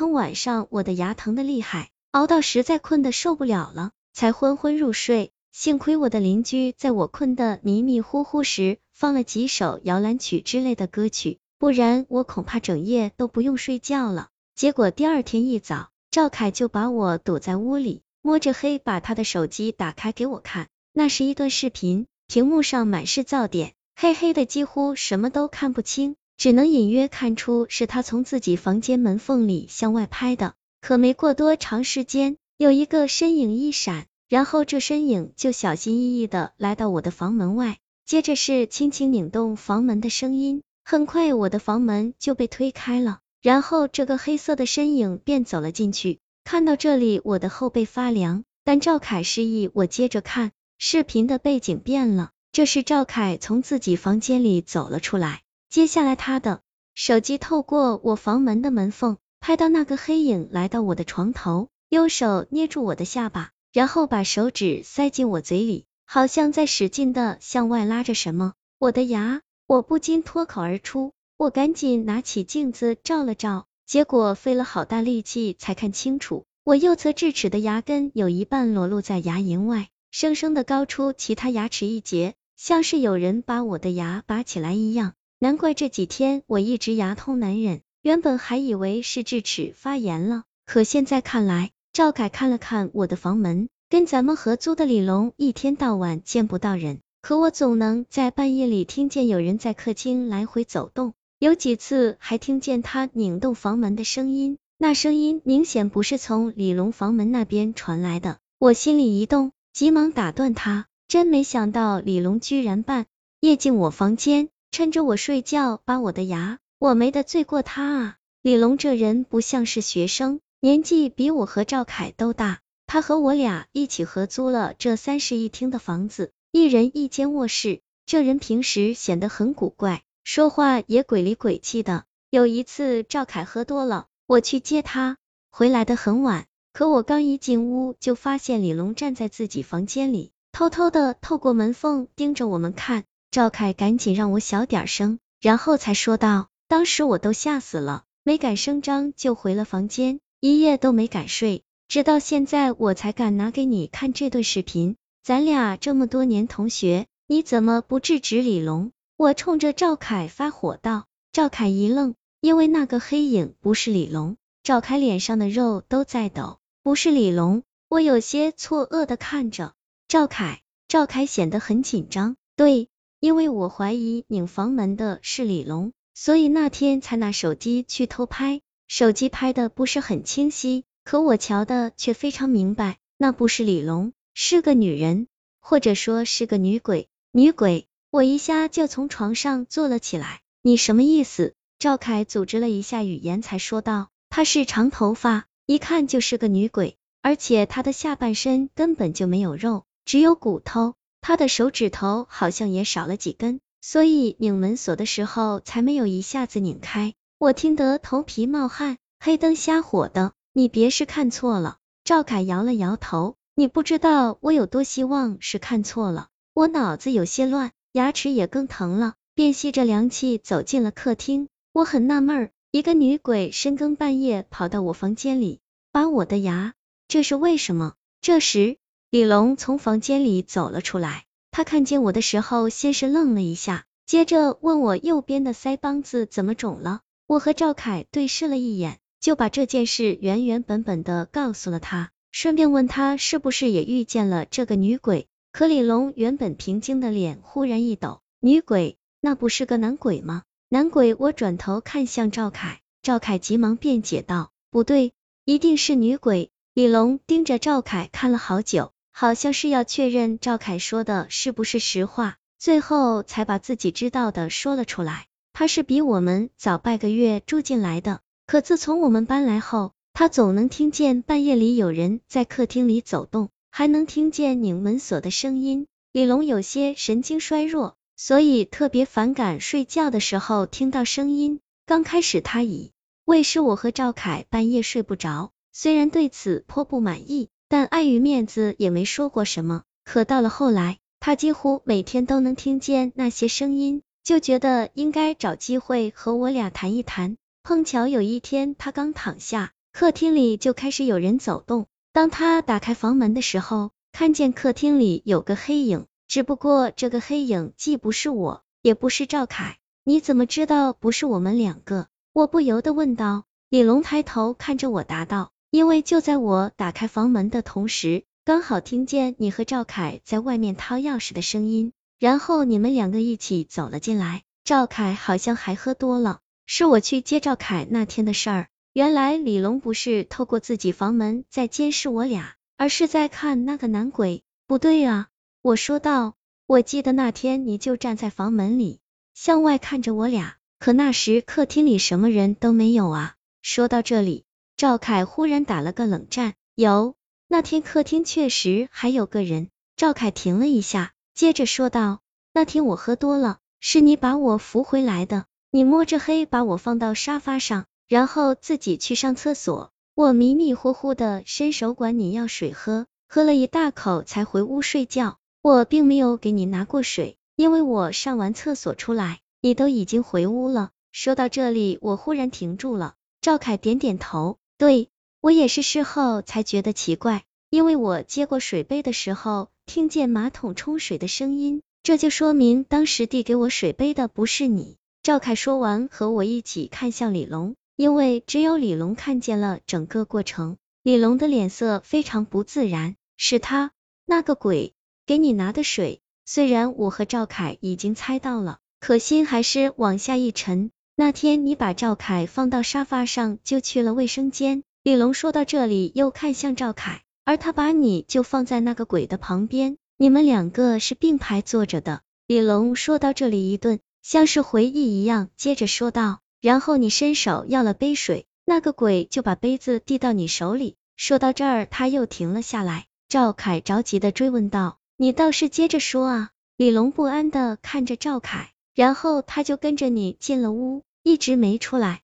疼晚上我的牙疼的厉害，熬到实在困得受不了了，才昏昏入睡。幸亏我的邻居在我困得迷迷糊糊时放了几首摇篮曲之类的歌曲，不然我恐怕整夜都不用睡觉了。结果第二天一早，赵凯就把我堵在屋里，摸着黑把他的手机打开给我看，那是一段视频，屏幕上满是噪点，黑黑的，几乎什么都看不清，只能隐约看出是他从自己房间门缝里向外拍的。可没过多长时间，有一个身影一闪，然后这身影就小心翼翼的来到我的房门外，接着是轻轻拧动房门的声音，很快我的房门就被推开了。然后这个黑色的身影便走了进去。看到这里，我的后背发凉。但赵凯示意我接着看，视频的背景变了，这是赵凯从自己房间里走了出来。接下来，他的手机透过我房门的门缝，拍到那个黑影来到我的床头，用手捏住我的下巴，然后把手指塞进我嘴里，好像在使劲的向外拉着什么。我的牙，我不禁脱口而出。我赶紧拿起镜子照了照，结果费了好大力气才看清楚，我右侧智齿的牙根有一半裸露在牙龈外，生生的高出其他牙齿一截，像是有人把我的牙拔起来一样。难怪这几天我一直牙痛难忍，原本还以为是智齿发炎了，可现在看来，赵凯看了看我的房门，跟咱们合租的李龙一天到晚见不到人，可我总能在半夜里听见有人在客厅来回走动。有几次还听见他拧动房门的声音，那声音明显不是从李龙房门那边传来的。我心里一动，急忙打断他。真没想到李龙居然半夜进我房间，趁着我睡觉拔我的牙。我没得罪过他啊！李龙这人不像是学生，年纪比我和赵凯都大。他和我俩一起合租了这三室一厅的房子，一人一间卧室。这人平时显得很古怪。说话也鬼里鬼气的。有一次赵凯喝多了，我去接他，回来的很晚。可我刚一进屋，就发现李龙站在自己房间里，偷偷的透过门缝盯着我们看。赵凯赶紧让我小点声，然后才说道：“当时我都吓死了，没敢声张，就回了房间，一夜都没敢睡，直到现在我才敢拿给你看这段视频。咱俩这么多年同学，你怎么不制止李龙？”我冲着赵凯发火道，赵凯一愣，因为那个黑影不是李龙。赵凯脸上的肉都在抖，不是李龙。我有些错愕的看着赵凯，赵凯显得很紧张。对，因为我怀疑拧房门的是李龙，所以那天才拿手机去偷拍。手机拍的不是很清晰，可我瞧的却非常明白，那不是李龙，是个女人，或者说是个女鬼，女鬼。我一下就从床上坐了起来，你什么意思？赵凯组织了一下语言，才说道：“她是长头发，一看就是个女鬼，而且她的下半身根本就没有肉，只有骨头，他的手指头好像也少了几根，所以拧门锁的时候才没有一下子拧开。”我听得头皮冒汗，黑灯瞎火的，你别是看错了。赵凯摇了摇头，你不知道我有多希望是看错了，我脑子有些乱。牙齿也更疼了，便吸着凉气走进了客厅。我很纳闷，一个女鬼深更半夜跑到我房间里拔我的牙，这是为什么？这时，李龙从房间里走了出来。他看见我的时候，先是愣了一下，接着问我右边的腮帮子怎么肿了。我和赵凯对视了一眼，就把这件事原原本本的告诉了他，顺便问他是不是也遇见了这个女鬼。可李龙原本平静的脸忽然一抖，女鬼，那不是个男鬼吗？男鬼，我转头看向赵凯，赵凯急忙辩解道，不对，一定是女鬼。李龙盯着赵凯看了好久，好像是要确认赵凯说的是不是实话，最后才把自己知道的说了出来。他是比我们早半个月住进来的，可自从我们搬来后，他总能听见半夜里有人在客厅里走动。还能听见拧门锁的声音，李龙有些神经衰弱，所以特别反感睡觉的时候听到声音。刚开始他以为是我和赵凯半夜睡不着，虽然对此颇不满意，但碍于面子也没说过什么。可到了后来，他几乎每天都能听见那些声音，就觉得应该找机会和我俩谈一谈。碰巧有一天他刚躺下，客厅里就开始有人走动。当他打开房门的时候，看见客厅里有个黑影，只不过这个黑影既不是我，也不是赵凯。你怎么知道不是我们两个？我不由得问道。李龙抬头看着我答道：“因为就在我打开房门的同时，刚好听见你和赵凯在外面掏钥匙的声音，然后你们两个一起走了进来。赵凯好像还喝多了，是我去接赵凯那天的事儿。原来李龙不是透过自己房门在监视我俩，而是在看那个男鬼。不对啊，我说道，我记得那天你就站在房门里，向外看着我俩，可那时客厅里什么人都没有啊。”说到这里，赵凯忽然打了个冷战。有，那天客厅确实还有个人。赵凯停了一下，接着说道：“那天我喝多了，是你把我扶回来的。你摸着黑把我放到沙发上，然后自己去上厕所。我迷迷糊糊的伸手管你要水喝，喝了一大口才回屋睡觉。我并没有给你拿过水，因为我上完厕所出来，你都已经回屋了。”说到这里，我忽然停住了。赵凯点点头，对我也是事后才觉得奇怪，因为我接过水杯的时候，听见马桶冲水的声音，这就说明当时递给我水杯的不是你。赵凯说完，和我一起看向李龙，因为只有李龙看见了整个过程。李龙的脸色非常不自然，是他那个鬼给你拿的水。虽然我和赵凯已经猜到了，可心还是往下一沉。那天你把赵凯放到沙发上，就去了卫生间。李龙说到这里，又看向赵凯，而他把你就放在那个鬼的旁边，你们两个是并排坐着的。李龙说到这里一顿，像是回忆一样，接着说道：然后你伸手要了杯水，那个鬼就把杯子递到你手里。说到这儿，他又停了下来。赵凯着急的追问道：你倒是接着说啊！李龙不安的看着赵凯，然后他就跟着你进了屋。一直没出来。